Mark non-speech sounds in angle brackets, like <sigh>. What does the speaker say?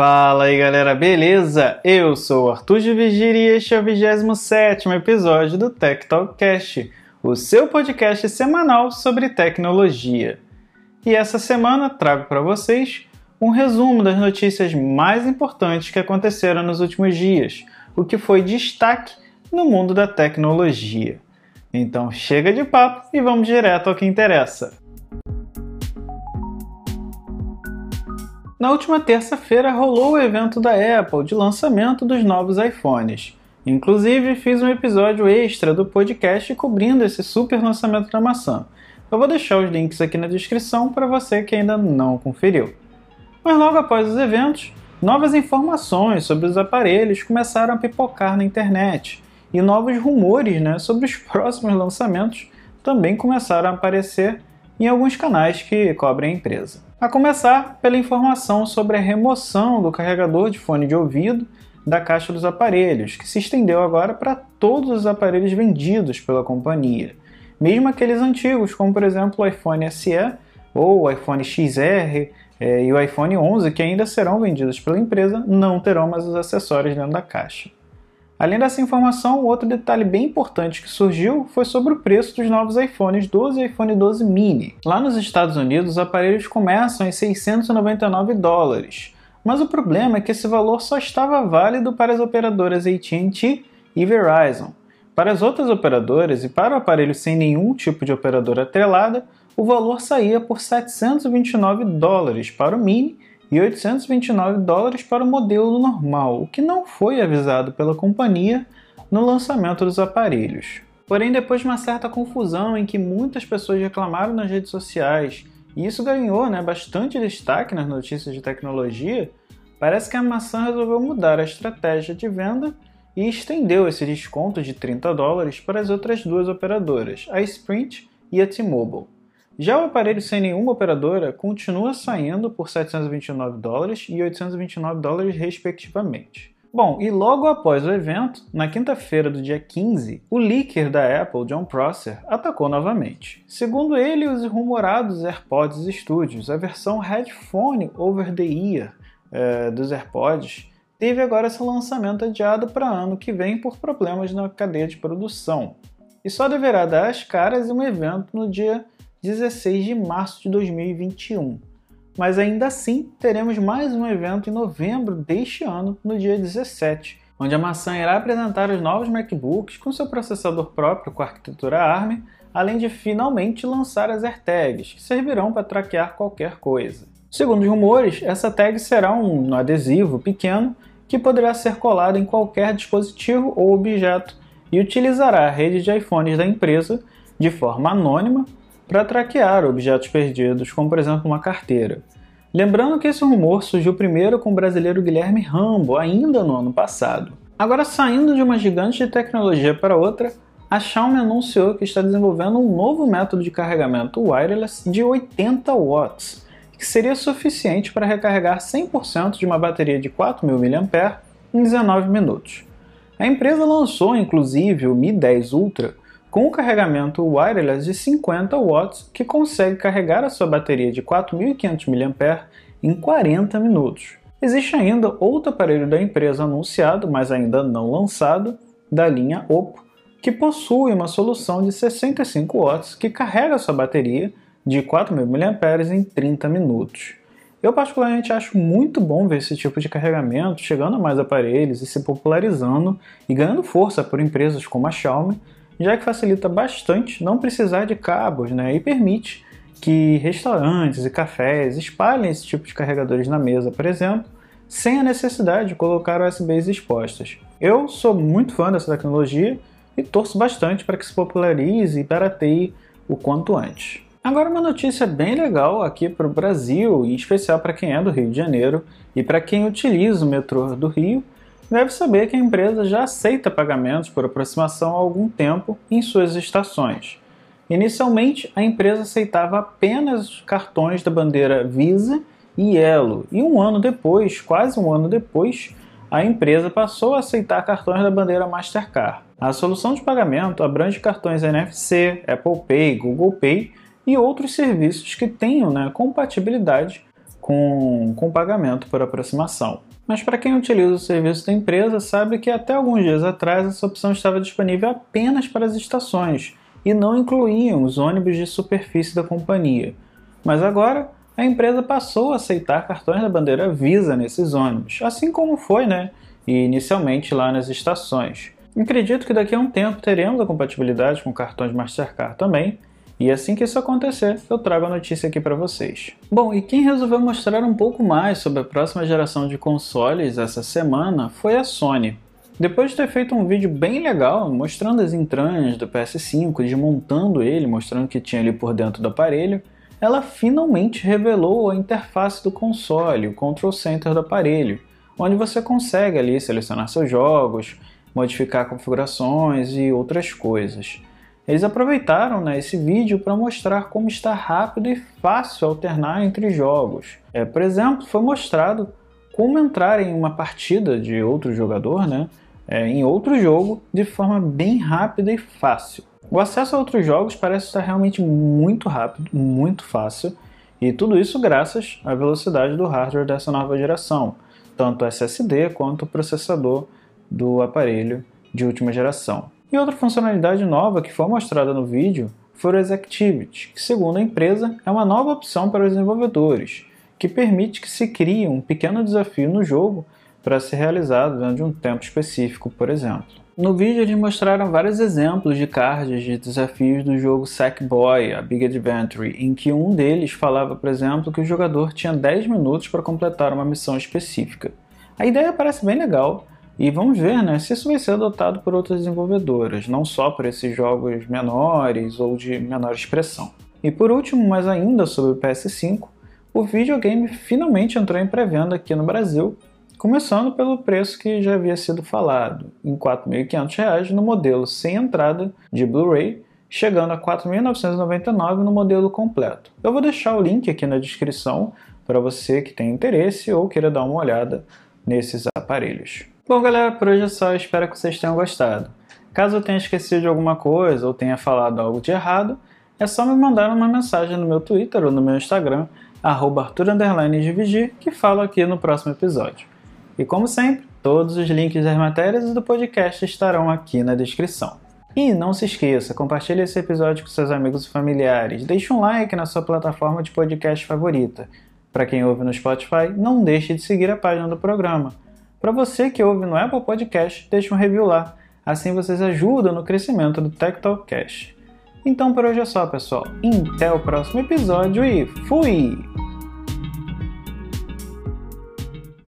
Fala aí galera, beleza? Eu sou o Arthur de Vigíria e este é o 27 episódio do Tech Talkcast, o seu podcast semanal sobre tecnologia. E essa semana trago para vocês um resumo das notícias mais importantes que aconteceram nos últimos dias, o que foi destaque no mundo da tecnologia. Então chega de papo e vamos direto ao que interessa. Na última terça-feira rolou o evento da Apple de lançamento dos novos iPhones. Inclusive, fiz um episódio extra do podcast cobrindo esse super lançamento da maçã. Eu vou deixar os links aqui na descrição para você que ainda não conferiu. Mas logo após os eventos, novas informações sobre os aparelhos começaram a pipocar na internet e novos rumores né, sobre os <laughs> próximos lançamentos também começaram a aparecer em alguns canais que cobrem a empresa. A começar pela informação sobre a remoção do carregador de fone de ouvido da caixa dos aparelhos, que se estendeu agora para todos os aparelhos vendidos pela companhia, mesmo aqueles antigos, como por exemplo o iPhone SE ou o iPhone XR eh, e o iPhone 11, que ainda serão vendidos pela empresa, não terão mais os acessórios dentro da caixa. Além dessa informação, outro detalhe bem importante que surgiu foi sobre o preço dos novos iPhones 12 e iPhone 12 mini. Lá nos Estados Unidos, os aparelhos começam em 699 dólares, mas o problema é que esse valor só estava válido para as operadoras AT&T e Verizon. Para as outras operadoras e para o aparelho sem nenhum tipo de operadora atrelada, o valor saía por 729 dólares para o mini e 829 dólares para o modelo normal, o que não foi avisado pela companhia no lançamento dos aparelhos. Porém, depois de uma certa confusão em que muitas pessoas reclamaram nas redes sociais, e isso ganhou né, bastante destaque nas notícias de tecnologia, parece que a maçã resolveu mudar a estratégia de venda e estendeu esse desconto de 30 dólares para as outras duas operadoras, a Sprint e a T-Mobile. Já o aparelho sem nenhuma operadora continua saindo por 729 dólares e 829 dólares respectivamente. Bom, e logo após o evento, na quinta-feira do dia 15, o leaker da Apple, John Prosser, atacou novamente. Segundo ele, os rumorados AirPods Studios, a versão headphone over the ear é, dos AirPods, teve agora seu lançamento adiado para ano que vem por problemas na cadeia de produção. E só deverá dar as caras em um evento no dia 16 de março de 2021. Mas ainda assim, teremos mais um evento em novembro deste ano, no dia 17, onde a maçã irá apresentar os novos MacBooks com seu processador próprio com arquitetura ARM, além de finalmente lançar as AirTags, que servirão para traquear qualquer coisa. Segundo os rumores, essa tag será um adesivo pequeno que poderá ser colado em qualquer dispositivo ou objeto e utilizará a rede de iPhones da empresa de forma anônima para traquear objetos perdidos, como por exemplo uma carteira. Lembrando que esse rumor surgiu primeiro com o brasileiro Guilherme Rambo, ainda no ano passado. Agora, saindo de uma gigante de tecnologia para outra, a Xiaomi anunciou que está desenvolvendo um novo método de carregamento wireless de 80 watts, que seria suficiente para recarregar 100% de uma bateria de 4.000 mAh em 19 minutos. A empresa lançou inclusive o Mi 10 Ultra, com um carregamento wireless de 50 watts que consegue carregar a sua bateria de 4.500 mAh em 40 minutos. Existe ainda outro aparelho da empresa anunciado, mas ainda não lançado, da linha Oppo, que possui uma solução de 65 watts que carrega sua bateria de 4.000 mAh em 30 minutos. Eu particularmente acho muito bom ver esse tipo de carregamento chegando a mais aparelhos e se popularizando e ganhando força por empresas como a Xiaomi, já que facilita bastante não precisar de cabos né, e permite que restaurantes e cafés espalhem esse tipo de carregadores na mesa, por exemplo, sem a necessidade de colocar USBs expostas. Eu sou muito fã dessa tecnologia e torço bastante para que se popularize e barateie o quanto antes. Agora uma notícia bem legal aqui para o Brasil, em especial para quem é do Rio de Janeiro e para quem utiliza o metrô do Rio, deve saber que a empresa já aceita pagamentos por aproximação há algum tempo em suas estações. Inicialmente, a empresa aceitava apenas cartões da bandeira Visa e Elo, e um ano depois, quase um ano depois, a empresa passou a aceitar cartões da bandeira Mastercard. A solução de pagamento abrange cartões NFC, Apple Pay, Google Pay e outros serviços que tenham né, compatibilidade com, com pagamento por aproximação. Mas para quem utiliza o serviço da empresa, sabe que até alguns dias atrás essa opção estava disponível apenas para as estações e não incluíam os ônibus de superfície da companhia. Mas agora a empresa passou a aceitar cartões da bandeira Visa nesses ônibus, assim como foi, né, inicialmente lá nas estações. Acredito que daqui a um tempo teremos a compatibilidade com cartões Mastercard também, e assim que isso acontecer, eu trago a notícia aqui para vocês. Bom, e quem resolveu mostrar um pouco mais sobre a próxima geração de consoles essa semana foi a Sony. Depois de ter feito um vídeo bem legal mostrando as entranhas do PS5, desmontando ele, mostrando o que tinha ali por dentro do aparelho, ela finalmente revelou a interface do console, o Control Center do aparelho, onde você consegue ali selecionar seus jogos, modificar configurações e outras coisas. Eles aproveitaram né, esse vídeo para mostrar como está rápido e fácil alternar entre jogos. É, por exemplo, foi mostrado como entrar em uma partida de outro jogador, né, é, em outro jogo de forma bem rápida e fácil. O acesso a outros jogos parece estar realmente muito rápido, muito fácil, e tudo isso graças à velocidade do hardware dessa nova geração, tanto o SSD quanto o processador do aparelho de última geração. E outra funcionalidade nova que foi mostrada no vídeo foi o Activity, que segundo a empresa é uma nova opção para os desenvolvedores, que permite que se crie um pequeno desafio no jogo para ser realizado dentro de um tempo específico, por exemplo. No vídeo eles mostraram vários exemplos de cards de desafios do jogo Sackboy, a Big Adventure, em que um deles falava, por exemplo, que o jogador tinha 10 minutos para completar uma missão específica. A ideia parece bem legal, e vamos ver né, se isso vai ser adotado por outras desenvolvedoras, não só por esses jogos menores ou de menor expressão. E por último, mas ainda sobre o PS5, o videogame finalmente entrou em pré-venda aqui no Brasil começando pelo preço que já havia sido falado, em R$ 4.500 no modelo sem entrada de Blu-ray, chegando a R$ 4.999 no modelo completo. Eu vou deixar o link aqui na descrição para você que tem interesse ou queira dar uma olhada nesses aparelhos. Bom, galera, por hoje é só. Espero que vocês tenham gostado. Caso eu tenha esquecido de alguma coisa ou tenha falado algo de errado, é só me mandar uma mensagem no meu Twitter ou no meu Instagram, arroba que falo aqui no próximo episódio. E como sempre, todos os links das matérias do podcast estarão aqui na descrição. E não se esqueça, compartilhe esse episódio com seus amigos e familiares, deixe um like na sua plataforma de podcast favorita. Para quem ouve no Spotify, não deixe de seguir a página do programa. Para você que ouve no Apple Podcast, deixe um review lá. Assim vocês ajudam no crescimento do Tech Talk Cash. Então por hoje é só, pessoal. Até o próximo episódio e fui!